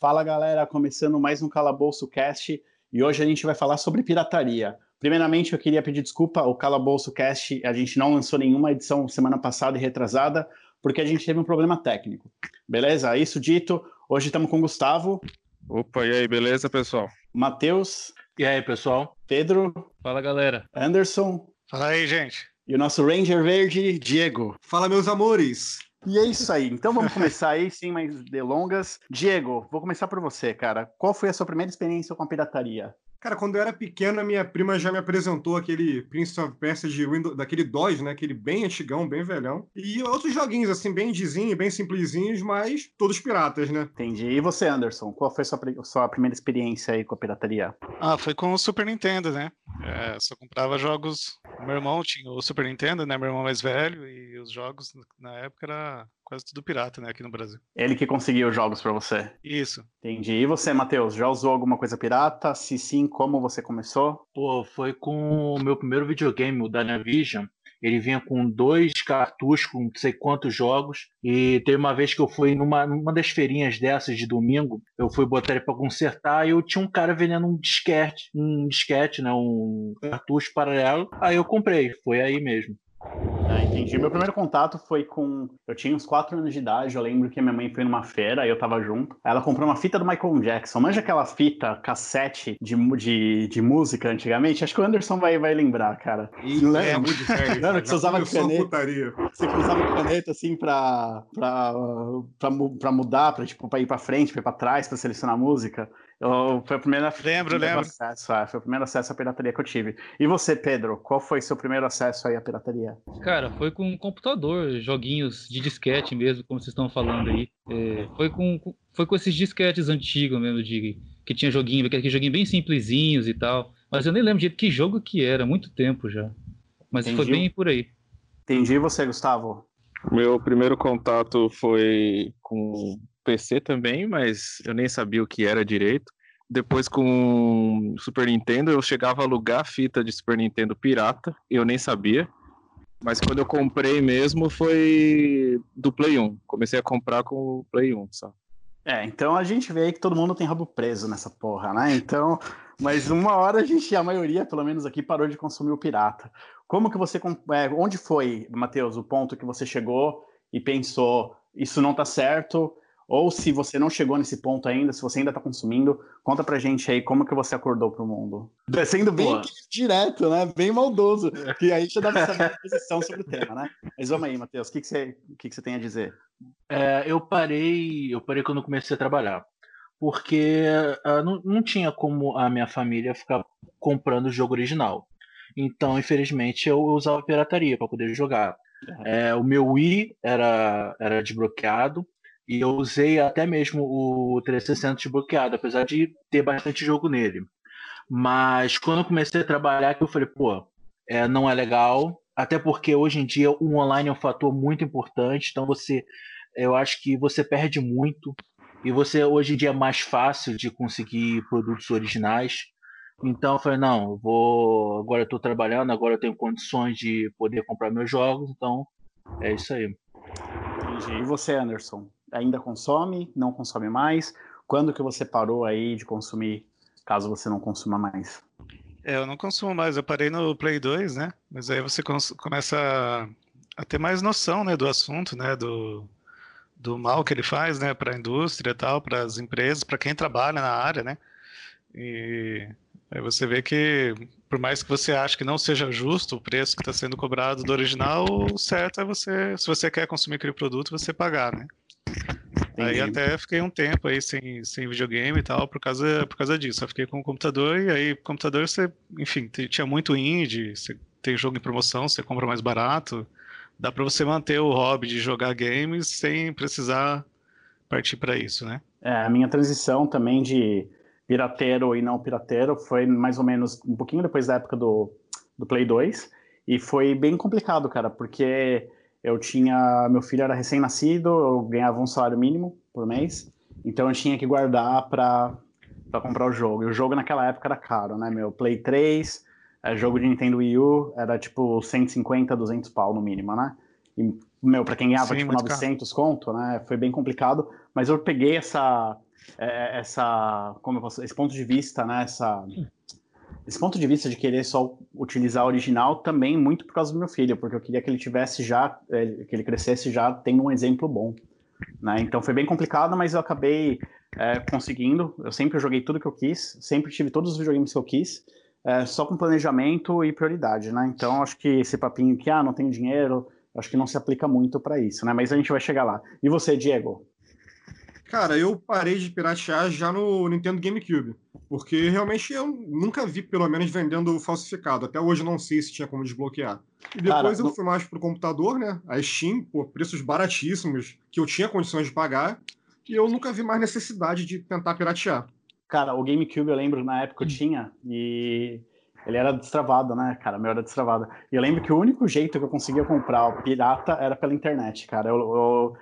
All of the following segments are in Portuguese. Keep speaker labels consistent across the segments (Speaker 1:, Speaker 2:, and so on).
Speaker 1: Fala galera, começando mais um Calabouço Cast e hoje a gente vai falar sobre pirataria. Primeiramente, eu queria pedir desculpa, o Calabouço Cast, a gente não lançou nenhuma edição semana passada e retrasada, porque a gente teve um problema técnico. Beleza? Isso dito, hoje estamos com o Gustavo.
Speaker 2: Opa, e aí, beleza, pessoal?
Speaker 1: Matheus.
Speaker 3: E aí, pessoal?
Speaker 1: Pedro.
Speaker 3: Fala, galera.
Speaker 1: Anderson.
Speaker 4: Fala aí, gente.
Speaker 1: E o nosso Ranger Verde, Diego.
Speaker 5: Fala, meus amores.
Speaker 1: E é isso aí. Então vamos começar aí, sem mais delongas. Diego, vou começar por você, cara. Qual foi a sua primeira experiência com a pirataria?
Speaker 5: Cara, quando eu era pequeno, a minha prima já me apresentou aquele Prince of Persia de Windows, daquele DOS, né? Aquele bem antigão, bem velhão. E outros joguinhos, assim, bem dizinho, bem simplesinhos, mas todos piratas, né?
Speaker 1: Entendi. E você, Anderson? Qual foi a sua, sua primeira experiência aí com a pirataria?
Speaker 4: Ah, foi com o Super Nintendo, né? É, só comprava jogos. Meu irmão tinha o Super Nintendo, né? Meu irmão mais velho, e os jogos na época era quase tudo pirata, né, aqui no Brasil.
Speaker 1: Ele que conseguiu os jogos para você?
Speaker 4: Isso.
Speaker 1: Entendi. E você, Matheus, já usou alguma coisa pirata? Se sim, como você começou?
Speaker 3: Pô, foi com o meu primeiro videogame, o Dynavision. Ele vinha com dois cartuchos com não sei quantos jogos. E teve uma vez que eu fui numa, numa das feirinhas dessas de domingo, eu fui botar ele para consertar e eu tinha um cara vendendo um disquete, um disquete, né, um cartucho paralelo. Aí eu comprei, foi aí mesmo.
Speaker 1: Ah, entendi. Meu primeiro contato foi com. Eu tinha uns 4 anos de idade. Eu lembro que minha mãe foi numa feira e eu tava junto. Ela comprou uma fita do Michael Jackson. Manja aquela fita cassete de, de, de música antigamente? Acho que o Anderson vai, vai lembrar, cara.
Speaker 5: E lembra? É, muito sério.
Speaker 1: Lembra que você usava caneta? Você usava caneta assim pra, pra, pra, pra mudar, pra, tipo, pra ir pra frente, pra ir pra trás, pra selecionar música. Eu, foi a primeira
Speaker 4: lembro, lembro.
Speaker 1: Acesso, é, foi o primeiro acesso à pirataria que eu tive. E você, Pedro, qual foi seu primeiro acesso aí à pirataria?
Speaker 6: Cara, foi com computador, joguinhos de disquete mesmo, como vocês estão falando aí. É, foi, com, foi com esses disquetes antigos mesmo, de, que tinha joguinho, aquele joguinho bem simplesinhos e tal. Mas eu nem lembro de que jogo que era, muito tempo já. Mas Entendi. foi bem por aí.
Speaker 1: Entendi. E você, Gustavo?
Speaker 2: Meu primeiro contato foi com PC também, mas eu nem sabia o que era direito. Depois com Super Nintendo, eu chegava a alugar fita de Super Nintendo pirata, eu nem sabia. Mas quando eu comprei mesmo foi do Play 1. Comecei a comprar com o Play 1, só.
Speaker 1: É, então a gente vê aí que todo mundo tem rabo preso nessa porra, né? Então, mas uma hora a gente, a maioria, pelo menos aqui, parou de consumir o pirata. Como que você, é, onde foi, Matheus, o ponto que você chegou e pensou, isso não tá certo, ou se você não chegou nesse ponto ainda, se você ainda está consumindo, conta pra gente aí como que você acordou pro mundo. Sendo bem Boa. direto, né? Bem maldoso. Que aí já dá pra saber a posição sobre o tema, né? Mas vamos aí, Matheus, o que, que, você, o que, que você tem a dizer?
Speaker 3: É, eu parei, eu parei quando comecei a trabalhar. Porque uh, não, não tinha como a minha família ficar comprando o jogo original. Então, infelizmente, eu usava pirataria para poder jogar. É, o meu Wii era, era desbloqueado, e eu usei até mesmo o 360 desbloqueado, apesar de ter bastante jogo nele. Mas quando eu comecei a trabalhar, eu falei, pô, é, não é legal. Até porque hoje em dia o online é um fator muito importante. Então você, eu acho que você perde muito. E você hoje em dia é mais fácil de conseguir produtos originais. Então eu falei, não, eu vou. Agora eu estou trabalhando, agora eu tenho condições de poder comprar meus jogos, então é isso aí.
Speaker 1: Entendi. E você, Anderson? Ainda consome, não consome mais? Quando que você parou aí de consumir, caso você não consuma mais?
Speaker 4: É, eu não consumo mais, eu parei no Play 2, né? Mas aí você começa a, ter mais noção, né, do assunto, né, do, do mal que ele faz, né, para a indústria e tal, para as empresas, para quem trabalha na área, né? E aí você vê que, por mais que você ache que não seja justo o preço que está sendo cobrado do original, o certo é você, se você quer consumir aquele produto, você pagar, né? Entendi. Aí até fiquei um tempo aí sem, sem videogame e tal, por causa, por causa disso. Eu fiquei com o computador e aí, computador você, enfim, tinha muito indie, você tem jogo em promoção, você compra mais barato. Dá para você manter o hobby de jogar games sem precisar partir para isso, né?
Speaker 1: É, a minha transição também de pirateiro e não pirateiro foi mais ou menos um pouquinho depois da época do, do Play 2. E foi bem complicado, cara, porque eu tinha. Meu filho era recém-nascido, eu ganhava um salário mínimo por mês, então eu tinha que guardar para comprar o jogo. E o jogo naquela época era caro, né? Meu Play 3, é, jogo de Nintendo Wii U, era tipo 150, 200 pau no mínimo, né? E, meu, pra quem ganhava Sim, tipo 900 caro. conto, né? Foi bem complicado, mas eu peguei essa, é, essa, como eu posso, esse ponto de vista, né? Essa, esse ponto de vista de querer só utilizar a original também muito por causa do meu filho, porque eu queria que ele tivesse já, é, que ele crescesse já tendo um exemplo bom. Né? Então foi bem complicado, mas eu acabei é, conseguindo. Eu sempre joguei tudo que eu quis, sempre tive todos os videogames que eu quis, é, só com planejamento e prioridade, né? Então acho que esse papinho que ah, não tenho dinheiro, acho que não se aplica muito para isso, né? Mas a gente vai chegar lá. E você, Diego?
Speaker 5: Cara, eu parei de piratear já no Nintendo GameCube, porque realmente eu nunca vi, pelo menos, vendendo falsificado. Até hoje não sei se tinha como desbloquear. E depois Cara, eu fui mais pro computador, né? A Steam, por preços baratíssimos, que eu tinha condições de pagar, e eu nunca vi mais necessidade de tentar piratear.
Speaker 1: Cara, o GameCube eu lembro na época eu hum. tinha, e ele era destravado, né, cara? Meu era destravado. E eu lembro que o único jeito que eu conseguia comprar o pirata era pela internet, cara. eu, eu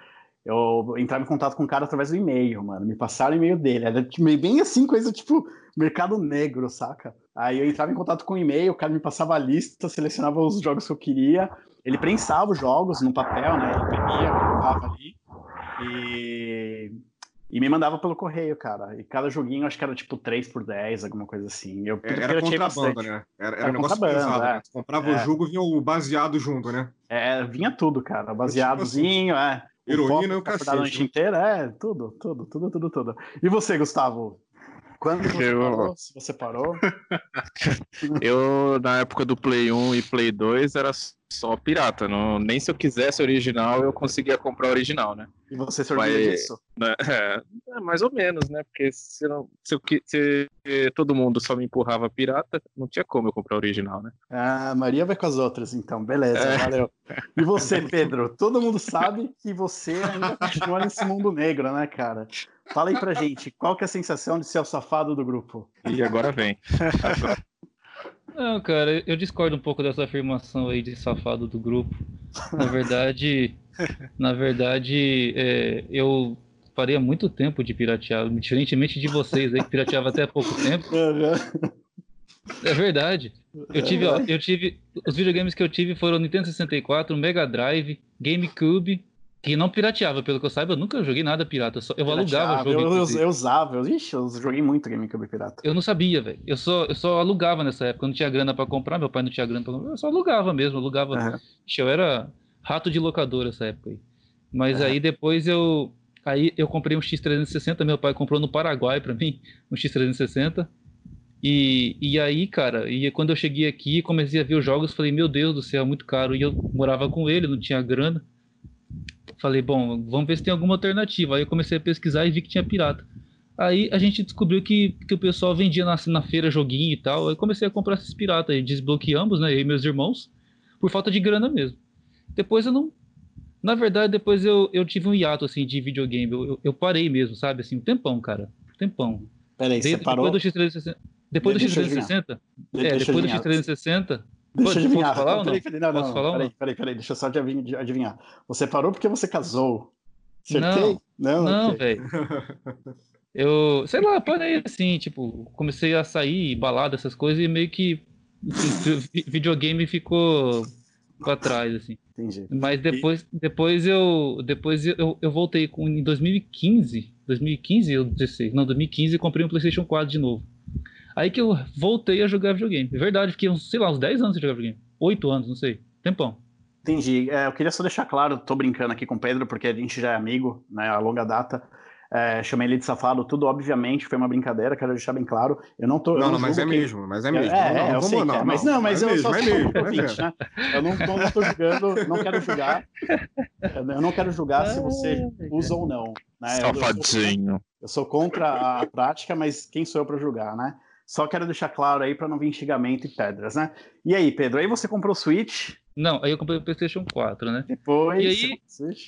Speaker 1: eu entrava em contato com o cara através do e-mail, mano. Me passaram o e-mail dele. Era tipo, bem assim, coisa tipo mercado negro, saca? Aí eu entrava em contato com o e-mail, o cara me passava a lista, selecionava os jogos que eu queria. Ele prensava os jogos no papel, né? Ele imprimia, colocava ali. E, e me mandava pelo correio, cara. E cada joguinho, acho que era tipo 3 por 10, alguma coisa assim. Eu,
Speaker 5: era, era contrabando, né? Era, era, era um negócio pesado, é. né? comprava é. o jogo, vinha o baseado junto, né?
Speaker 1: É, vinha tudo, cara. Baseadozinho, tipo assim. é.
Speaker 5: Heroína e o cacete. A
Speaker 1: noite inteira, é, tudo, tudo, tudo, tudo, tudo. E você, Gustavo? Quando você eu... parou? Se você parou?
Speaker 2: eu, na época do Play 1 e Play 2, era só pirata. Não, nem se eu quisesse original, eu conseguia comprar original, né?
Speaker 1: E você se orgulha disso?
Speaker 2: Né, é, é, mais ou menos, né? Porque se, não, se, eu, se, todo mundo só me empurrava pirata, não tinha como eu comprar original, né?
Speaker 1: Ah, Maria vai com as outras, então. Beleza, é. valeu. E você, Pedro? Todo mundo sabe que você ainda continua nesse mundo negro, né, cara? Fala aí pra gente, qual que é a sensação de ser o safado do grupo?
Speaker 2: E agora vem.
Speaker 6: Não, cara, eu discordo um pouco dessa afirmação aí de safado do grupo. Na verdade, na verdade, é, eu parei há muito tempo de piratear, diferentemente de vocês aí que pirateava até há pouco tempo. É verdade. Eu tive, ó, eu tive, os videogames que eu tive foram Nintendo 64, Mega Drive, GameCube que não pirateava, pelo que eu saiba, eu nunca joguei nada pirata. Eu, só, eu alugava
Speaker 1: jogo. Eu, eu, eu, usava, eu, ixi, eu joguei muito GameCube pirata.
Speaker 6: Eu não sabia, velho. Eu só, eu só alugava nessa época. Eu não tinha grana para comprar, meu pai não tinha grana pra comprar. Eu só alugava mesmo, alugava. Uhum. Ixi, eu era rato de locadora essa época aí. Mas uhum. aí depois eu. Aí eu comprei um X360, meu pai comprou no Paraguai para mim, um X360. E, e aí, cara, e quando eu cheguei aqui, comecei a ver os jogos, falei, meu Deus do céu, é muito caro. E eu morava com ele, não tinha grana. Falei, bom, vamos ver se tem alguma alternativa. Aí eu comecei a pesquisar e vi que tinha pirata. Aí a gente descobriu que, que o pessoal vendia na, na feira joguinho e tal. Aí comecei a comprar esses piratas desbloqueamos, né? Eu e meus irmãos, por falta de grana mesmo. Depois eu não. Na verdade, depois eu, eu tive um hiato assim de videogame. Eu, eu, eu parei mesmo, sabe? Assim, um tempão, cara. Um tempão.
Speaker 1: Peraí, você parou?
Speaker 6: Depois do X360. Depois do X360? É, depois do X360.
Speaker 1: Deixa eu adivinhar. Falar, peraí, peraí, não, não, falar peraí, peraí, peraí, deixa eu só adivinhar. Você parou porque você casou.
Speaker 6: Acertei? Não, não, não okay. velho. Eu, sei lá, parei assim, tipo, comecei a sair, balada, essas coisas, e meio que videogame ficou pra trás, assim.
Speaker 1: Entendi.
Speaker 6: Mas depois, e... depois eu depois eu, eu voltei com, em 2015, 2015 ou 16, não, 2015 comprei um PlayStation 4 de novo. Aí que eu voltei a jogar videogame. É verdade, fiquei uns, sei lá, uns 10 anos sem jogar videogame. 8 anos, não sei. Tempão.
Speaker 1: Entendi. É, eu queria só deixar claro, tô brincando aqui com o Pedro, porque a gente já é amigo, né, a longa data. É, chamei ele de safado, tudo obviamente foi uma brincadeira, quero deixar bem claro. Eu não tô.
Speaker 5: Não, não, não mas é que... mesmo, mas é mesmo.
Speaker 1: É, não, é, eu sei não, é, mas não, mas é eu mesmo, só é mesmo, ouvinte, né? Eu não, não, não tô julgando, não quero julgar. Eu não quero julgar se você usa ou não. Né?
Speaker 2: Safadinho.
Speaker 1: Eu, eu sou contra a prática, mas quem sou eu para julgar, né? Só quero deixar claro aí para não vir xingamento e pedras, né? E aí, Pedro, aí você comprou o Switch?
Speaker 6: Não, aí eu comprei o PlayStation 4, né?
Speaker 1: Depois.
Speaker 6: E aí,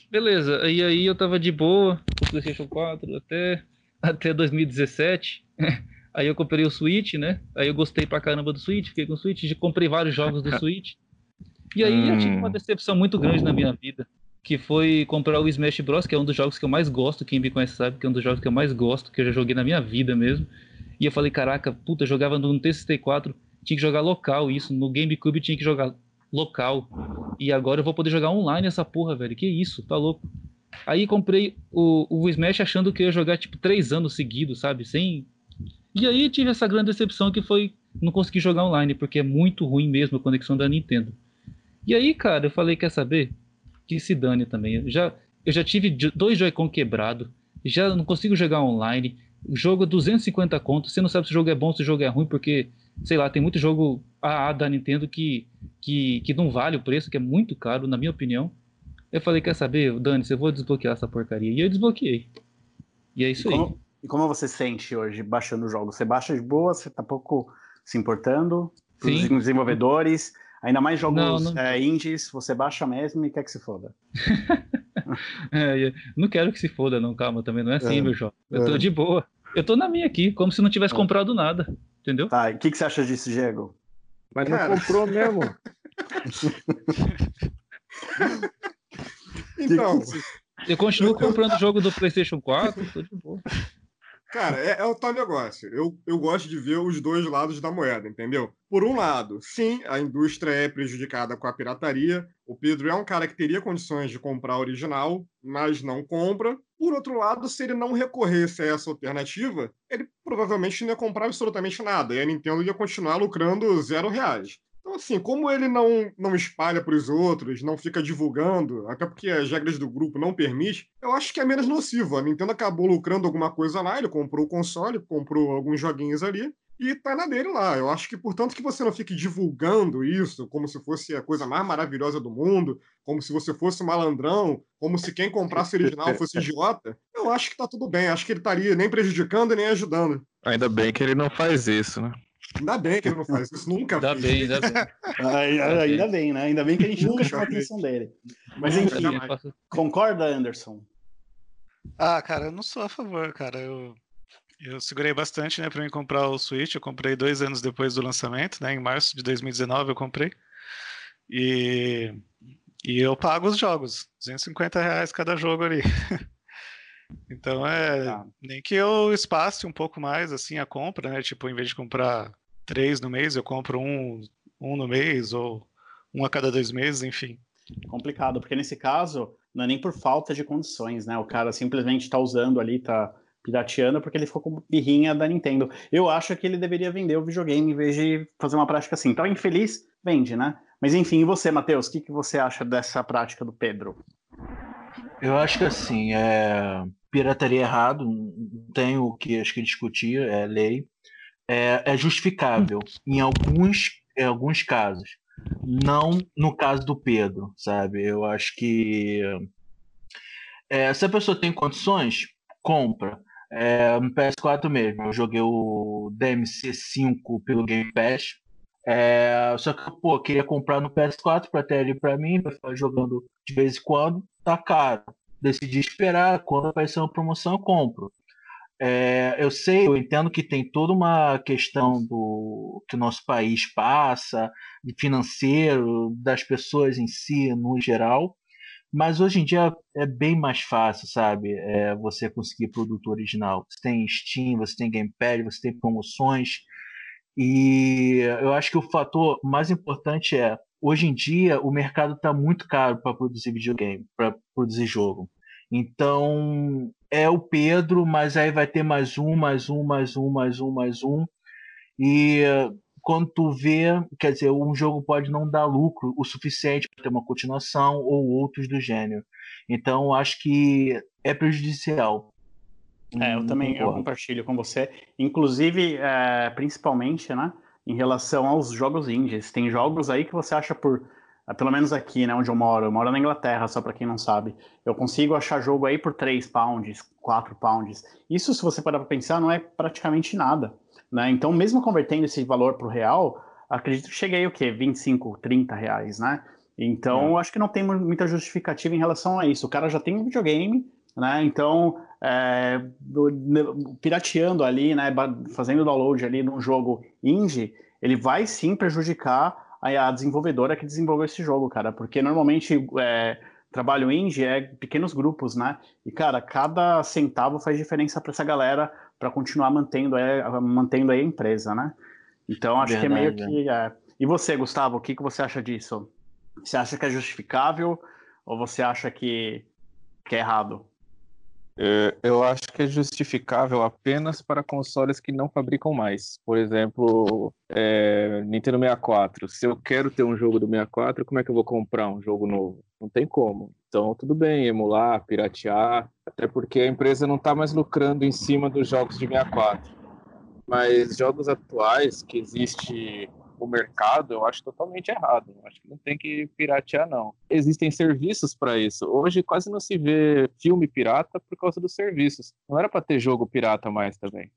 Speaker 6: beleza. E aí eu tava de boa com o PlayStation 4 até, até 2017. aí eu comprei o Switch, né? Aí eu gostei pra caramba do Switch, fiquei com o Switch, comprei vários jogos do Switch. E aí hum. eu tive uma decepção muito grande na minha vida, que foi comprar o Smash Bros, que é um dos jogos que eu mais gosto, quem me conhece sabe que é um dos jogos que eu mais gosto, que eu já joguei na minha vida mesmo. E eu falei, caraca, puta, jogava no T64, tinha que jogar local isso, no GameCube tinha que jogar local. E agora eu vou poder jogar online essa porra, velho. Que isso, tá louco. Aí comprei o, o Smash achando que ia jogar tipo três anos seguidos, sabe? Sem. E aí tive essa grande decepção que foi não conseguir jogar online, porque é muito ruim mesmo a conexão da Nintendo. E aí, cara, eu falei, quer saber? Que se dane também. Eu já, eu já tive dois Joy-Con quebrado, já não consigo jogar online. O jogo é 250 contos, você não sabe se o jogo é bom, se o jogo é ruim, porque, sei lá, tem muito jogo AA da Nintendo que, que, que não vale o preço, que é muito caro, na minha opinião. Eu falei, quer saber, Dani, eu vou desbloquear essa porcaria. E eu desbloqueei. E é isso
Speaker 1: e
Speaker 6: aí.
Speaker 1: Como, e como você sente hoje baixando o jogo? Você baixa de boa, você tá pouco se importando? Os
Speaker 6: Sim.
Speaker 1: desenvolvedores, ainda mais jogos
Speaker 6: Não, não-
Speaker 1: é, indies, você baixa mesmo e quer que se foda.
Speaker 6: É, não quero que se foda, não, calma, também não é assim,
Speaker 1: É,
Speaker 6: meu jovem. Eu
Speaker 1: é.
Speaker 6: tô de boa. Eu tô na minha aqui, como se não tivesse
Speaker 1: É.
Speaker 6: comprado nada. Entendeu?
Speaker 1: Tá, e o que, que você acha disso, Diego?
Speaker 2: Mas não
Speaker 5: Cara.
Speaker 2: comprou mesmo.
Speaker 5: Então,
Speaker 6: Eu continuo comprando o jogo do PlayStation 4, tô de boa.
Speaker 5: Cara, é, é o tal negócio. Eu, eu gosto de ver os dois lados da moeda, entendeu? Por um lado, sim, a indústria é prejudicada com a pirataria. O Pedro é um cara que teria condições de comprar original, mas não compra. Por outro lado, se ele não recorresse a essa alternativa, ele provavelmente não ia comprar absolutamente nada. E a Nintendo ia continuar lucrando zero reais. Então, assim, como ele não, não espalha para os outros, não fica divulgando, até porque as regras do grupo não permitem, eu acho que é menos nocivo. A Nintendo acabou lucrando alguma coisa lá, ele comprou o console, comprou alguns joguinhos ali, e tá na dele lá. Eu acho que, portanto, que você não fique divulgando isso como se fosse a coisa mais maravilhosa do mundo, como se você fosse um malandrão, como se quem comprasse o original fosse idiota, eu acho que tá tudo bem. Acho que ele estaria nem prejudicando nem ajudando.
Speaker 2: Ainda bem que ele não faz isso, né?
Speaker 5: Ainda bem que ele não faz isso, nunca
Speaker 6: Ainda
Speaker 5: fez.
Speaker 6: bem, ainda bem.
Speaker 1: Ai, ai, ainda bem, né? Ainda bem que a gente nunca chamou a atenção dele. Mas enfim, concorda, Anderson?
Speaker 4: Ah, cara, eu não sou a favor, cara. Eu, eu segurei bastante, né, pra mim comprar o Switch. Eu comprei dois anos depois do lançamento, né? Em março de 2019 eu comprei. E, e eu pago os jogos, 250 reais cada jogo ali. Então é.
Speaker 1: Tá.
Speaker 4: Nem que eu espace um pouco mais assim a compra, né? Tipo, em vez de comprar três no mês, eu compro um, um no mês, ou um a cada dois meses, enfim.
Speaker 1: Complicado, porque nesse caso, não é nem por falta de condições, né? O cara simplesmente tá usando ali, tá pirateando porque ele ficou com birrinha da Nintendo. Eu acho que ele deveria vender o videogame em vez de fazer uma prática assim. Então, infeliz, vende, né? Mas enfim, e você, Matheus, o que, que você acha dessa prática do Pedro?
Speaker 3: Eu acho que assim, é... pirataria é errado, não tem o que acho que discutir, é lei. É, é justificável em alguns, em alguns casos. Não no caso do Pedro, sabe? Eu acho que é, se a pessoa tem condições, compra. É, no PS4 mesmo, eu joguei o DMC5 pelo Game Pass. É, só que, pô, queria comprar no PS4 para ter ali para mim, ficar jogando de vez em quando. Tá caro. Decidi esperar. Quando aparecer uma promoção, eu compro. É, eu sei, eu entendo que tem toda uma questão do que o nosso país passa, financeiro, das pessoas em si, no geral. Mas hoje em dia é bem mais fácil, sabe? É, você conseguir produto original. Você tem Steam, você tem Gamepad, você tem promoções. E eu acho que o fator mais importante é, hoje em dia, o mercado está muito caro para produzir videogame, para produzir jogo. Então, é o Pedro, mas aí vai ter mais um, mais um, mais um, mais um, mais um. E quando tu vê, quer dizer, um jogo pode não dar lucro o suficiente para ter uma continuação ou outros do gênero. Então, acho que é prejudicial.
Speaker 1: É, eu
Speaker 3: Hum,
Speaker 1: também eu compartilho com você. Inclusive, é, principalmente, né, em relação aos jogos indies. Tem jogos aí que você acha por, é, pelo menos aqui, né, onde eu moro, eu moro na Inglaterra, só para quem não sabe. Eu consigo achar jogo aí por 3 pounds, 4 pounds. Isso, se você parar para pensar, não é praticamente nada, né? Então, mesmo convertendo esse valor para o real, acredito que cheguei o quê? 25, 30 reais, né? Então, eu acho que não tem mu- muita justificativa em relação a isso. O cara já tem um videogame, né? Então, é, pirateando ali, né? Fazendo download ali num jogo indie, ele vai sim prejudicar a, a desenvolvedora que desenvolveu esse jogo, cara. Porque normalmente é, trabalho indie é pequenos grupos, né? E, cara, cada centavo faz diferença para essa galera para continuar mantendo, é, mantendo aí a empresa, né? Então, acho que é meio
Speaker 3: Verdade,
Speaker 1: que. é. E você, Gustavo, o que, que você acha disso? Você acha que é justificável? Ou você acha que que é errado?
Speaker 2: É, eu acho que é justificável apenas para consoles que não fabricam mais. Por exemplo, é, Nintendo 64. Se eu quero ter um jogo do 64, como é que eu vou comprar um jogo novo? Não tem como. Então, tudo bem, emular, piratear, até porque a empresa não está mais lucrando em cima dos jogos de 64. Mas jogos atuais que existe o mercado, eu acho totalmente errado. Eu acho que não tem que piratear, não. Existem serviços para isso. Hoje quase não se vê filme pirata por causa dos serviços. Não era para ter jogo pirata mais também.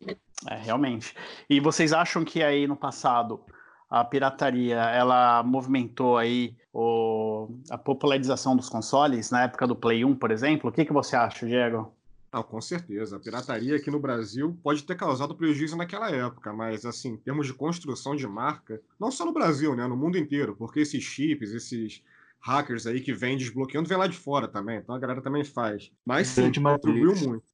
Speaker 1: É, realmente. E vocês acham que aí no passado a pirataria ela movimentou aí o, a popularização dos consoles na época do Play 1, por exemplo? O que, que você acha, Diego?
Speaker 5: Não, com certeza. A pirataria aqui no Brasil pode ter causado prejuízo naquela época, mas, assim, em termos de construção de marca, não só no Brasil, né? No mundo inteiro, porque esses chips, esses hackers aí que vêm desbloqueando, vem lá de fora também. Então a galera também faz. Mas sim, contribuiu muito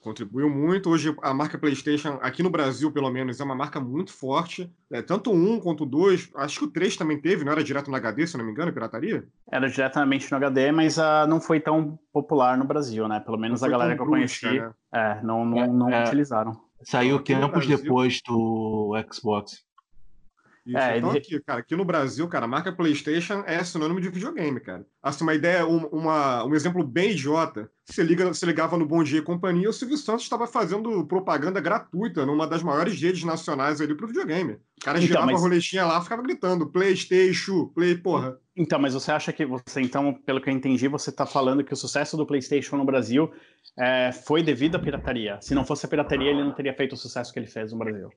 Speaker 5: contribuiu muito. Hoje a marca PlayStation, aqui no Brasil pelo menos, é uma marca muito forte. É, tanto o 1 quanto o 2, acho que o 3 também teve, não era direto no HD, se não me engano, pirataria?
Speaker 1: Era diretamente no HD, mas uh, não foi tão popular no Brasil, né? Pelo menos a galera que eu conheci né? é, não, não, não é, utilizaram.
Speaker 3: Saiu tempos depois do Xbox.
Speaker 5: Isso, é, então ele... aqui, cara, aqui no Brasil, cara, a marca PlayStation é sinônimo de videogame, cara. Assim, uma ideia, um, uma, um exemplo bem idiota. Você, liga, você ligava no Bom Dia e Companhia, o Silvio Santos estava fazendo propaganda gratuita numa das maiores redes nacionais ali pro videogame. O cara então, girava mas... a roletinha lá, ficava gritando, PlayStation, Play, porra.
Speaker 1: Então, mas você acha que você, então, pelo que eu entendi, você está falando que o sucesso do PlayStation no Brasil é, foi devido à pirataria. Se não fosse a pirataria, ele não teria feito o sucesso que ele fez no Brasil.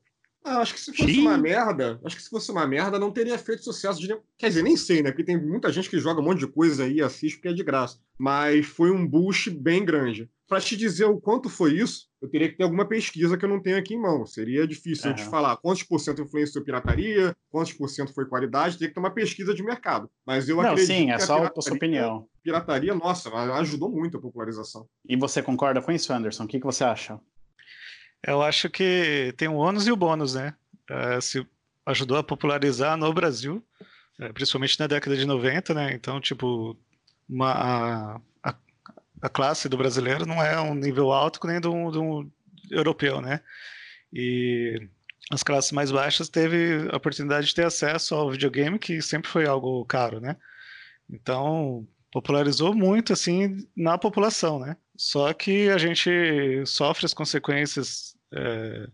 Speaker 5: Ah, acho que se fosse Sim. uma merda, acho que se fosse uma merda, não teria feito sucesso de. Quer dizer, nem sei, né? Porque tem muita gente que joga um monte de coisa aí e assiste porque é de graça. Mas foi um boost bem grande. Para te dizer o quanto foi isso, eu teria que ter alguma pesquisa que eu não tenho aqui em mão. Seria difícil uhum. eu te falar quantos por cento influenciou pirataria, quantos por cento foi qualidade, teria que ter uma pesquisa de mercado. Mas eu
Speaker 1: não,
Speaker 5: acredito
Speaker 1: sim, é só a sua opinião.
Speaker 5: Pirataria, nossa, ajudou muito a popularização.
Speaker 1: E você concorda com isso, Anderson? O que, que você acha?
Speaker 4: Eu acho que tem o ônus e o bônus, né? uh, se ajudou a popularizar no Brasil, uh, principalmente na década de 90, né? Então, tipo, uma, a, a, classe do brasileiro não é um nível alto nem do europeu, né? E as classes mais baixas teve a oportunidade de ter acesso ao videogame, que sempre foi algo caro, né? Então, popularizou muito, assim, na população, né? Só que a gente sofre as consequências é,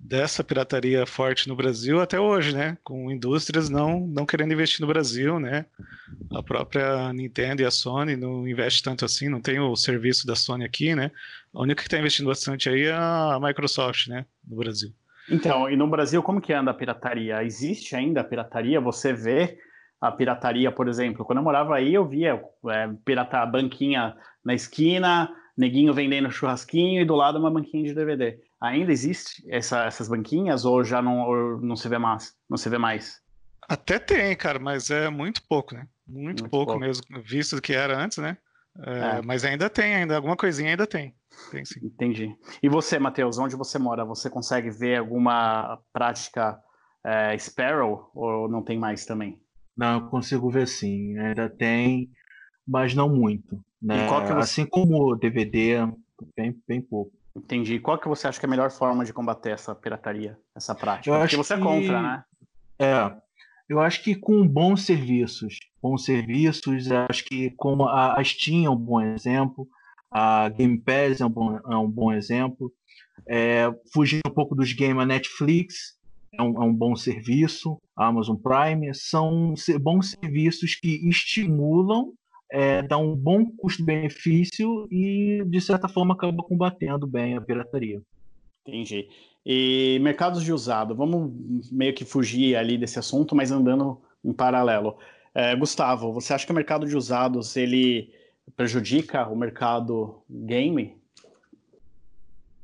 Speaker 4: dessa pirataria forte no Brasil até hoje, né? Com indústrias não, não querendo investir no Brasil, né? A própria Nintendo e a Sony não investem tanto assim, não tem o serviço da Sony aqui, né? A única que está investindo bastante aí é a Microsoft, né? No Brasil.
Speaker 1: Então, e no Brasil, como que anda a pirataria? Existe ainda a pirataria? Você vê a pirataria, por exemplo? Quando eu morava aí, eu via é, pirata banquinha na esquina, neguinho vendendo churrasquinho e do lado uma banquinha de DVD. Ainda existe essa, essas banquinhas ou já não, ou não se vê mais? Não se vê mais?
Speaker 4: Até tem, cara, mas é muito pouco, né? Muito, muito pouco, pouco, mesmo, visto que era antes, né? É, é. Mas ainda tem, ainda alguma coisinha ainda tem. tem.
Speaker 1: Entendi. E você, Matheus, onde você mora? Você consegue ver alguma prática é, Sparrow ou não tem mais também?
Speaker 3: Não, eu consigo ver sim. Ainda tem, mas não muito. Né? Você... Assim como o DVD, bem, bem pouco.
Speaker 1: Entendi. Qual que você acha que é a melhor forma de combater essa pirataria, essa prática? Eu Porque você é contra, né?
Speaker 3: É. Eu acho que com bons serviços, bons serviços, acho que como a, Steam é um bom exemplo, a Game Pass é um bom, é um bom exemplo, é, fugir um pouco dos games, a Netflix é um, é um bom serviço, a Amazon Prime, são bons serviços que estimulam é, dá um bom custo-benefício e, de certa forma, acaba combatendo bem a pirataria.
Speaker 1: Entendi. E mercados de usado, vamos meio que fugir ali desse assunto, mas andando em paralelo. É, Gustavo, você acha que o mercado de usados ele prejudica o mercado game?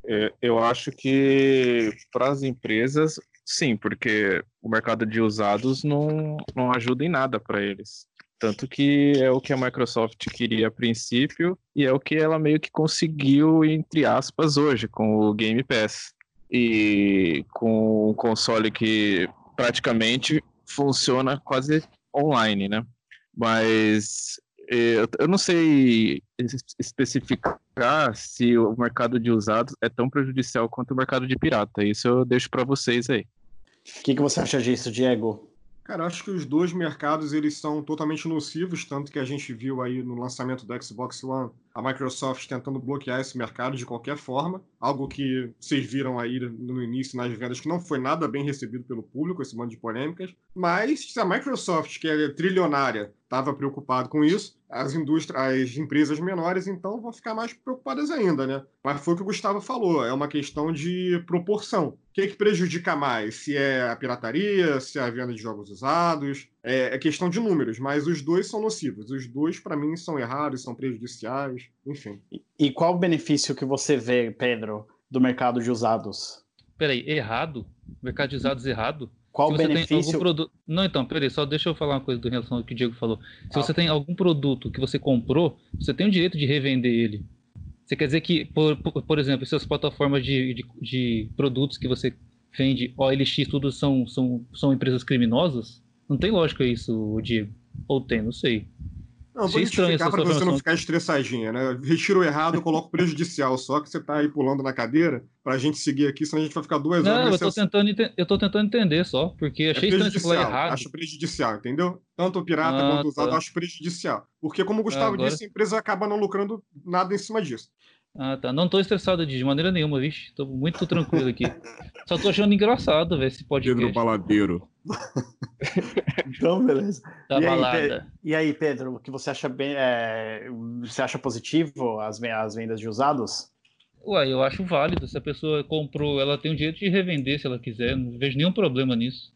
Speaker 2: É, eu acho que para as empresas, sim, porque o mercado de usados não, não ajuda em nada para eles. Tanto que é o que a Microsoft queria a princípio e é o que ela meio que conseguiu, entre aspas, hoje com o Game Pass. E com um console que praticamente funciona quase online, né? Mas Eu, eu não sei es- especificar se o mercado de usados é tão prejudicial quanto o mercado de pirata. Isso eu deixo para vocês aí.
Speaker 1: O que, que você acha disso, Diego?
Speaker 5: Cara, eu acho que os dois mercados eles são totalmente nocivos, tanto que a gente viu aí no lançamento do Xbox One a Microsoft tentando bloquear esse mercado de qualquer forma, algo que vocês viram aí no início nas vendas que não foi nada bem recebido pelo público, esse monte de polêmicas. Mas se a Microsoft, que é trilionária, estava preocupado com isso, as indústrias, as empresas menores, então, vão ficar mais preocupadas ainda, né? Mas foi o que o Gustavo falou, é uma questão de proporção. O que, que prejudica mais? Se é a pirataria, se é a venda de jogos usados? É, é questão de números, mas os dois são nocivos. Os dois, para mim, são errados, são prejudiciais, enfim.
Speaker 1: E, e qual o benefício que você vê, Pedro, do mercado de usados?
Speaker 6: Peraí, errado? Mercado de usados errado?
Speaker 1: Qual o benefício?
Speaker 6: produto. Não, então, peraí, só deixa eu falar uma coisa do relação ao que o Diego falou. Se
Speaker 1: Ah.
Speaker 6: você tem algum produto que você comprou, você tem o direito de revender ele. Você quer dizer que, por, por, por exemplo, essas plataformas de, de, de produtos que você vende, OLX, tudo são, são, são empresas criminosas? Não tem lógica isso, Diego. Ou tem, não sei.
Speaker 5: Não, vou
Speaker 6: estranho essa
Speaker 5: para você não ficar estressadinha, né? Retiro errado, coloco prejudicial, só que você tá aí pulando na cadeira pra gente seguir aqui, senão a gente vai ficar duas horas
Speaker 6: Não, eu
Speaker 5: assunto.
Speaker 6: tentando, eu tô tentando entender só, porque
Speaker 5: É
Speaker 6: achei estranho você falar errado.
Speaker 5: acho prejudicial, entendeu? Tanto o pirata
Speaker 6: Ah,
Speaker 5: quanto o usado,
Speaker 6: tá.
Speaker 5: acho prejudicial. Porque, como o Gustavo
Speaker 6: agora-
Speaker 5: disse, a empresa acaba não lucrando nada em cima disso.
Speaker 6: Ah, tá. Não tô estressado de maneira nenhuma, vixe. Tô muito tranquilo aqui. Só tô achando engraçado, velho, esse podcast
Speaker 7: Pedro Baladeiro.
Speaker 1: Então, beleza.
Speaker 6: da
Speaker 1: e, aí. Pe- e aí, Pedro, o que você acha bem? é, Você acha positivo as, as vendas de usados?
Speaker 6: Ué, eu acho válido. Se a pessoa comprou, ela tem o direito de revender se ela quiser. Não vejo nenhum problema nisso.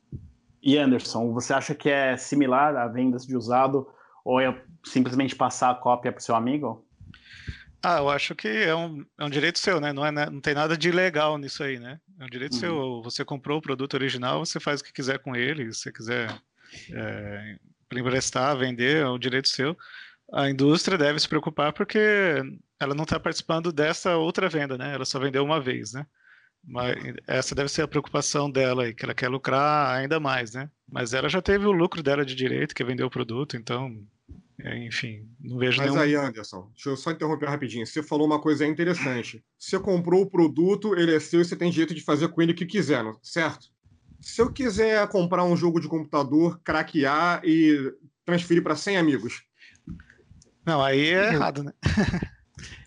Speaker 1: E Anderson, você acha que é similar a vendas de usado ou é simplesmente passar a cópia para o seu amigo?
Speaker 4: Ah, eu acho que é um, é um direito seu, né? Não, é, na- não tem nada de ilegal nisso aí, né? É um direito
Speaker 1: Uhum.
Speaker 4: seu. Você comprou o produto original, você faz o que quiser com ele. Se você quiser é, emprestar, vender, é um direito seu. A indústria deve se preocupar porque ela não está participando dessa outra venda, né? Ela só vendeu uma vez, né? Mas essa deve ser a preocupação dela aí, que ela quer lucrar ainda mais, né? Mas ela já teve o lucro dela de direito, que é vender o produto, então, enfim, não vejo
Speaker 5: Mas
Speaker 4: nenhum.
Speaker 5: aí, Anderson, deixa eu só interromper rapidinho. Você falou uma coisa interessante. Você comprou o produto, ele é seu e você tem direito de fazer com ele o que quiser, não- certo? Se eu quiser comprar um jogo de computador, craquear e transferir para 100 amigos,
Speaker 4: Não, aí é errado, né?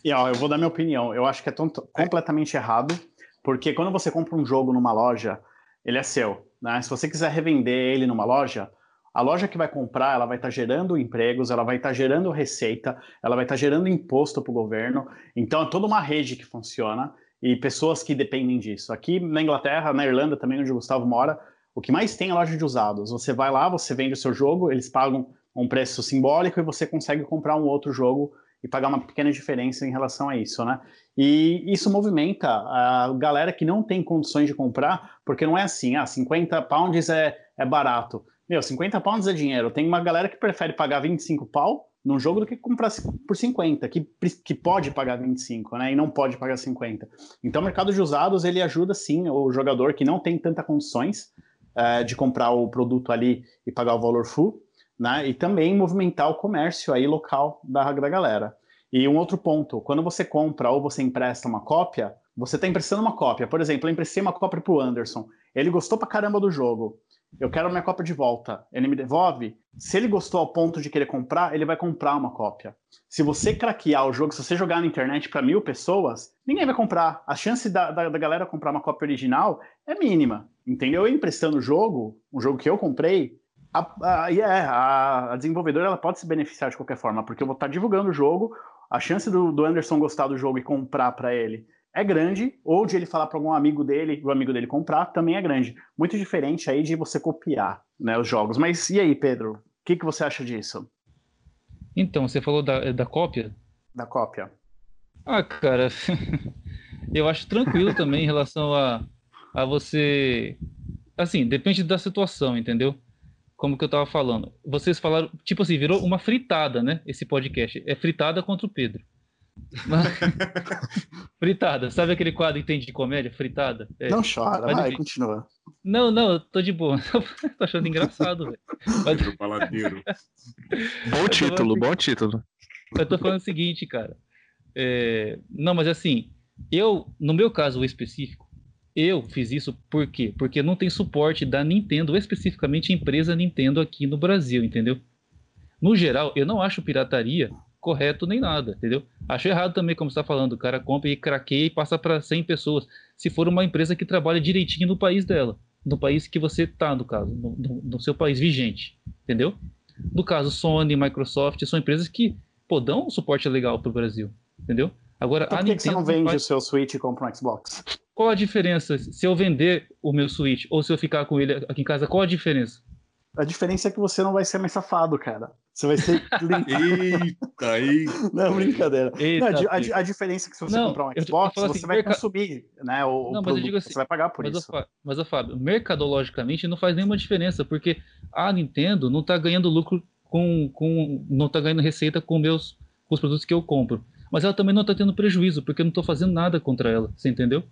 Speaker 1: E ó, eu vou dar minha opinião. Eu acho que é tonto- completamente errado, porque quando você compra um jogo numa loja, ele é seu. Né? Se você quiser revender ele numa loja, a loja que vai comprar, ela vai estar gerando empregos, ela vai estar gerando receita, ela vai estar gerando imposto para o governo. Então é toda uma rede que funciona e pessoas que dependem disso. Aqui na Inglaterra, na Irlanda também, onde o Gustavo mora, o que mais tem é loja de usados. Você vai lá, você vende o seu jogo, eles pagam um preço simbólico e você consegue comprar um outro jogo e pagar uma pequena diferença em relação a isso, né? E isso movimenta a galera que não tem condições de comprar, porque não é assim, ah, 50 pounds é, é barato. Meu, 50 pounds é dinheiro. Tem uma galera que prefere pagar 25 pau num jogo do que comprar por 50, que, que pode pagar 25, né? E não pode pagar 50. Então, o mercado de usados, ele ajuda sim o jogador que não tem tanta condições eh, de comprar o produto ali e pagar o valor full, né? E também movimentar o comércio aí local da, da galera. E um outro ponto, quando você compra ou você empresta uma cópia, você está emprestando uma cópia. Por exemplo, eu emprestei uma cópia para o Anderson. Ele gostou pra caramba do jogo. Eu quero minha cópia de volta. Ele me devolve. Se ele gostou ao ponto de querer comprar, ele vai comprar uma cópia. Se você craquear o jogo, se você jogar na internet para mil pessoas, ninguém vai comprar. A chance da, da, da galera comprar uma cópia original é mínima. Entendeu? Eu emprestando o jogo, um jogo que eu comprei, a, a, yeah, a, a desenvolvedora ela pode se beneficiar de qualquer forma, porque eu vou estar divulgando o jogo, a chance do, do Anderson gostar do jogo e comprar para ele é grande, ou de ele falar para algum amigo dele, o amigo dele comprar, também é grande. Muito diferente aí de você copiar né, os jogos. Mas e aí, Pedro? O que, que você acha disso?
Speaker 6: Então, você falou da, da cópia?
Speaker 1: Da cópia.
Speaker 6: Ah, cara, eu acho tranquilo também em relação a, a você. Assim, depende da situação, entendeu? Como que eu tava falando. Vocês falaram, tipo assim, virou uma fritada, né? Esse podcast. É fritada contra o Pedro. fritada, sabe aquele quadro que tem de comédia? Fritada? É.
Speaker 1: Não chora, vai,
Speaker 6: enfim.
Speaker 1: continua.
Speaker 6: Não, não, eu tô de boa. tô achando engraçado, velho. Mas
Speaker 5: Paladeiro.
Speaker 2: Bom título, bom título.
Speaker 6: eu tô falando o seguinte, cara. É, Não, mas assim, eu, no meu caso específico, eu fiz isso por quê? Porque não tem suporte da Nintendo, especificamente a empresa Nintendo aqui no Brasil, entendeu? No geral, eu não acho pirataria correto nem nada, entendeu? Acho errado também, como você está falando, o cara compra e craqueia e passa para 100 pessoas. Se for uma empresa que trabalha direitinho no país dela, no país que você tá, no caso, no, no- no seu país vigente, entendeu? No caso, Sony, Microsoft, são empresas que, pô, dão um suporte legal pro Brasil, entendeu? Agora,
Speaker 1: Então
Speaker 6: a
Speaker 1: por que, que você não vende
Speaker 6: faz-
Speaker 1: o seu Switch e compra um Xbox?
Speaker 6: Qual a diferença se eu vender o meu Switch ou se eu ficar com ele aqui em casa? Qual a diferença?
Speaker 1: A diferença é que você não vai ser mais safado, cara. Você vai ser limpo.
Speaker 5: Eita, aí.
Speaker 1: Não, brincadeira.
Speaker 6: Eita,
Speaker 1: Não, a, a a diferença é que se você
Speaker 6: Não,
Speaker 1: comprar um Xbox,
Speaker 6: falo
Speaker 1: você
Speaker 6: assim,
Speaker 1: vai
Speaker 6: merca-
Speaker 1: consumir né, o, o
Speaker 6: Não, mas eu
Speaker 1: produto,
Speaker 6: digo assim,
Speaker 1: você vai pagar por
Speaker 6: Mas,
Speaker 1: isso.
Speaker 6: Mas, Fábio, mercadologicamente não faz nenhuma diferença, porque a Nintendo não tá ganhando lucro com. com não tá ganhando receita com, meus, com os produtos que eu compro. Mas ela também não tá tendo prejuízo, porque eu não tô fazendo nada contra ela, você entendeu?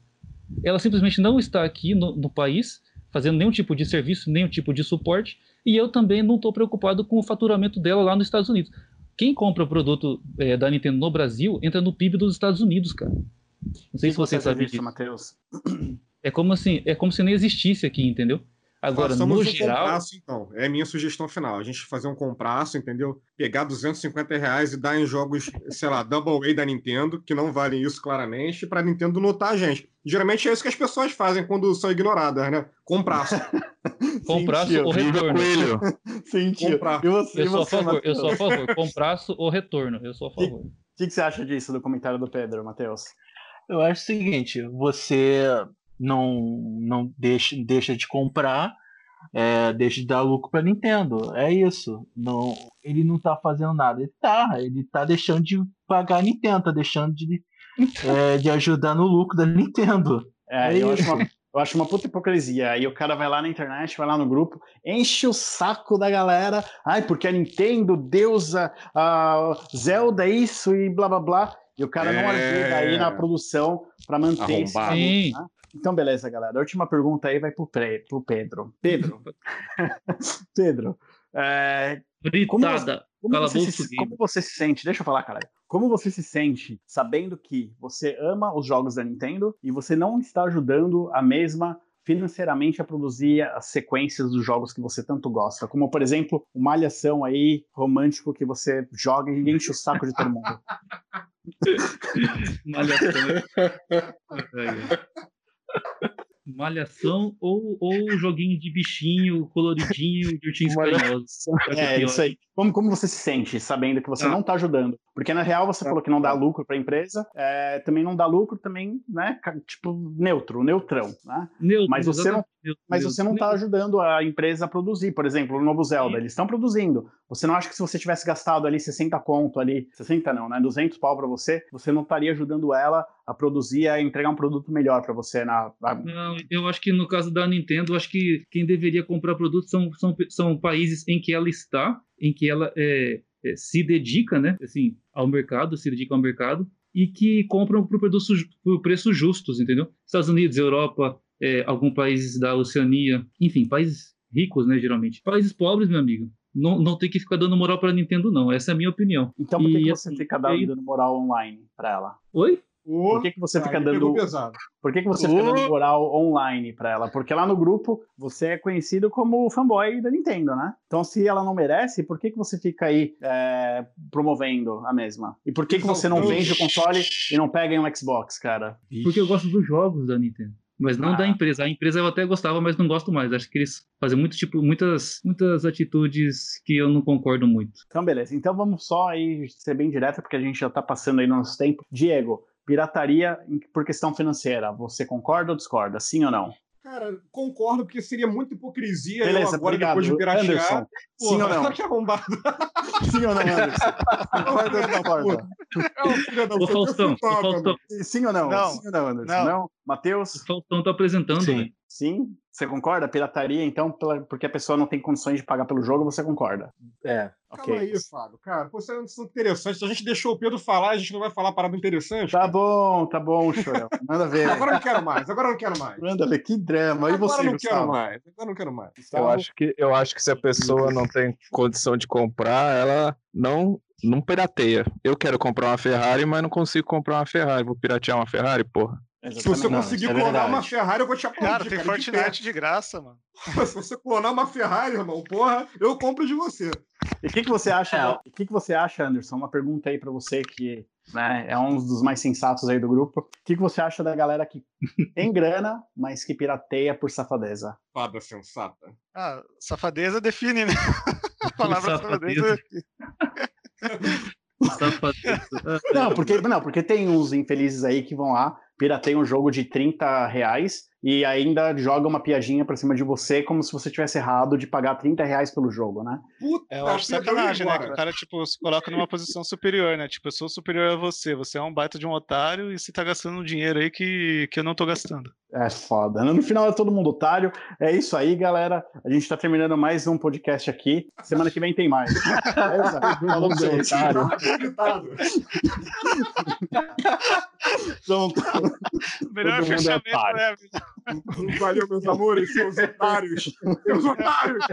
Speaker 6: Ela simplesmente não está aqui no, no país fazendo nenhum tipo de serviço, nenhum tipo de suporte, e eu também não estou preocupado com o faturamento dela lá nos Estados Unidos. Quem compra o produto eh, da Nintendo no Brasil entra no PIB dos Estados Unidos, cara. Não sei se você sabe
Speaker 1: disso,
Speaker 6: disso.
Speaker 1: Matheus.
Speaker 6: É como assim, é como se nem existisse aqui, entendeu? Agora,
Speaker 5: Façamos
Speaker 6: no
Speaker 5: um
Speaker 6: geral,
Speaker 5: compraço, então. É a minha sugestão final. A gente fazer um compraço, entendeu? Pegar 250 reais e dar em jogos, sei lá, Double A da Nintendo, que não valem isso claramente, pra Nintendo notar a gente. Geralmente é isso que as pessoas fazem quando são ignoradas, né? Compraço.
Speaker 6: compraço
Speaker 1: Sentiu,
Speaker 6: ou retorno.
Speaker 2: Coelho.
Speaker 1: Sentiu.
Speaker 5: Comprar.
Speaker 1: E você,
Speaker 6: Eu sou a
Speaker 1: você,
Speaker 6: favor, eu sou a favor. Compraço ou retorno, eu sou a favor.
Speaker 1: O que, que você acha disso, do comentário do Pedro, Matheus?
Speaker 3: Eu acho o seguinte, você não, não deixa, deixa de comprar, é, deixa de dar lucro pra Nintendo. É isso. Não, ele não tá fazendo nada. Ele tá, ele tá deixando de pagar a Nintendo, tá deixando de, é, de ajudar no lucro da Nintendo.
Speaker 1: É,
Speaker 3: É
Speaker 1: eu, acho
Speaker 3: isso.
Speaker 1: uma, eu acho uma puta hipocrisia. Aí o cara vai lá na internet, vai lá no grupo, enche o saco da galera. Ai, porque a Nintendo, deusa, a Zelda, isso e blá blá blá. E o cara não
Speaker 5: É.
Speaker 1: ajuda aí na produção pra manter esse
Speaker 5: Arrombado.
Speaker 1: produto,
Speaker 6: Sim.
Speaker 1: né? Então, beleza, galera. A última pergunta aí vai pro, Pre, pro Pedro. Pedro. Pedro. é,
Speaker 6: Fritada.
Speaker 1: como,
Speaker 6: a
Speaker 1: você se, como você se sente? Deixa eu falar, cara. Como você se sente sabendo que você ama os jogos da Nintendo e você não está ajudando a mesma financeiramente a produzir as sequências dos jogos que você tanto gosta? Como, por exemplo, uma malhação aí romântico que você joga e enche o saco de todo mundo.
Speaker 6: Malhação. Malhação ou, ou joguinho de bichinho coloridinho de ursinhos
Speaker 1: Malha-
Speaker 6: carinhosos.
Speaker 1: É, isso aí. Como, como você se sente sabendo que você
Speaker 6: Ah.
Speaker 1: não está ajudando? Porque na real você
Speaker 6: Ah.
Speaker 1: falou que não dá lucro para a empresa, é, também não dá lucro, também, né? Tipo, neutro, neutrão, né?
Speaker 6: Neutro,
Speaker 1: Mas você não-
Speaker 6: exatamente, neutro,
Speaker 1: Mas você não está ajudando a empresa a produzir, por exemplo, o novo Zelda,
Speaker 6: Sim.
Speaker 1: eles estão produzindo. Você não acha que se você tivesse gastado ali 60 conto ali, 60 não, né, 200 pau para você, você não estaria ajudando ela a produzir, a entregar um produto melhor para você na, na-
Speaker 6: Não, eu acho que no caso da Nintendo, eu acho que quem deveria comprar produtos são, são, são países em que ela está, em que ela é, é, se dedica, né, assim, ao mercado, se dedica ao mercado, e que compram por, produtos, por preços justos, entendeu? Estados Unidos, Europa, é, alguns países da Oceania, enfim, países ricos, né, geralmente. Países pobres, meu amigo, não, não tem que ficar dando moral para Nintendo, não. Essa é a minha opinião.
Speaker 1: Então por que,
Speaker 6: E,
Speaker 1: que você
Speaker 6: assim,
Speaker 1: fica
Speaker 6: aí-
Speaker 1: dando moral online para ela?
Speaker 6: Oi?
Speaker 1: Por que, que você fica dando. Por que, que você fica dando moral online pra ela? Porque lá no grupo você é conhecido como o fanboy da Nintendo, né? Então, se ela não merece, por que, que você fica aí é, promovendo a mesma? E por que, que você não vende o console e não pega em um Xbox, cara?
Speaker 6: Porque eu gosto dos jogos da Nintendo. Mas não
Speaker 1: Ah.
Speaker 6: da empresa. A empresa eu até gostava, mas não gosto mais. Acho que eles fazem muito, tipo, muitas, muitas atitudes que eu não concordo muito.
Speaker 1: Então, beleza. Então, vamos só aí ser bem direto, porque a gente já tá passando aí no nosso tempo. Diego, pirataria por questão financeira, você concorda ou discorda? Sim ou não?
Speaker 5: Cara, concordo, porque seria muita hipocrisia eu
Speaker 1: Beleza,
Speaker 5: agora,
Speaker 1: obrigado.
Speaker 5: depois de piratear.
Speaker 1: Anderson, sim ou não?
Speaker 5: Que arrombado.
Speaker 1: Sim ou não, Anderson? Concorda ou discorda?
Speaker 5: É uma filha da puta, eu
Speaker 1: Sim ou não?
Speaker 7: Não.
Speaker 1: Sim ou não, Anderson?
Speaker 7: Não.
Speaker 1: não? Matheus?
Speaker 6: O Faustão tá apresentando,
Speaker 3: Sim.
Speaker 6: velho.
Speaker 1: Sim? Você concorda? Pirataria, então, pela- porque a pessoa não tem condições de pagar pelo jogo, você concorda?
Speaker 3: É.
Speaker 1: Ok.
Speaker 5: Calma aí, Fábio. Cara, você é um interessante. Se a gente deixou o Pedro falar, a gente não vai falar parada interessante.
Speaker 1: Tá
Speaker 5: cara.
Speaker 1: bom, tá bom, Chorão. Manda ver.
Speaker 5: Agora eu não quero mais, agora eu não quero mais.
Speaker 1: Manda ver, que drama. E
Speaker 5: Agora
Speaker 1: você,
Speaker 5: eu não
Speaker 1: Gustavo?
Speaker 5: quero mais, agora eu não quero mais.
Speaker 2: Eu acho, que, eu acho que se a pessoa não tem condição de comprar, ela não, não pirateia. Eu quero comprar uma Ferrari, mas não consigo comprar uma Ferrari. Vou piratear uma Ferrari, porra.
Speaker 5: Se você
Speaker 1: Exatamente.
Speaker 5: conseguir
Speaker 1: É
Speaker 5: clonar
Speaker 1: verdade.
Speaker 5: uma Ferrari, eu vou te aplaudir.
Speaker 4: Cara, tem
Speaker 5: de
Speaker 4: Fortnite de graça, mano.
Speaker 5: Se você clonar uma Ferrari, irmão, porra, eu compro de você.
Speaker 1: E o que, que você acha?
Speaker 3: É,
Speaker 1: O que, que você acha, Anderson? Uma pergunta aí pra você que né, é um dos mais sensatos aí do grupo. O que, que você acha da galera que tem grana, mas que pirateia por safadeza?
Speaker 5: Fada sensata.
Speaker 4: Ah, safadeza define, né? A palavra
Speaker 6: Safadeza.
Speaker 4: Safadeza.
Speaker 1: Não, porque, não, porque tem uns infelizes aí que vão lá, pirateiam um jogo de 30 reais e ainda joga uma piadinha pra cima de você como se você tivesse errado de pagar 30 reais pelo jogo, né?
Speaker 5: Puta,
Speaker 4: É, eu acho sacanagem, né? Que o cara, tipo, se coloca numa posição superior, né? Tipo, eu sou superior a você, você é um baita de um otário e você tá gastando um dinheiro aí que, que eu não tô gastando.
Speaker 1: É foda. No final é todo mundo otário. É isso aí, galera. A gente tá terminando mais um podcast aqui. Semana que vem tem mais. Beleza? Falou do
Speaker 5: Não
Speaker 1: otário. Pronto.
Speaker 4: Melhor
Speaker 1: é
Speaker 4: fechamento,
Speaker 1: otário.
Speaker 4: né?
Speaker 5: Valeu, meus amores, seus otários. Seus otários.